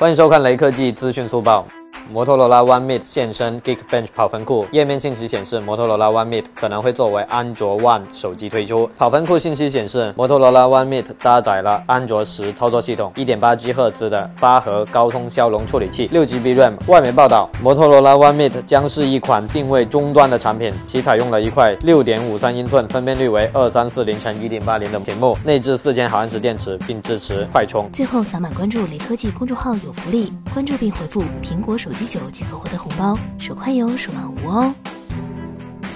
欢迎收看雷科技资讯速报。摩托罗拉 One Meet 现身 Geekbench 跑分库，页面信息显示，摩托罗拉 One Meet 可能会作为安卓 One 手机推出。跑分库信息显示，摩托罗拉 One Meet 搭载了安卓十操作系统，1.8G 赫兹的八核高通骁龙处理器，6GB RAM。外媒报道，摩托罗拉 One Meet 将是一款定位中端的产品，其采用了一块6.53英寸、分辨率为2340乘1.80的屏幕，内置4000毫安时电池，并支持快充。最后扫码关注雷科技公众号有福利，关注并回复苹果手机九即可获得红包，手快有，手慢无哦。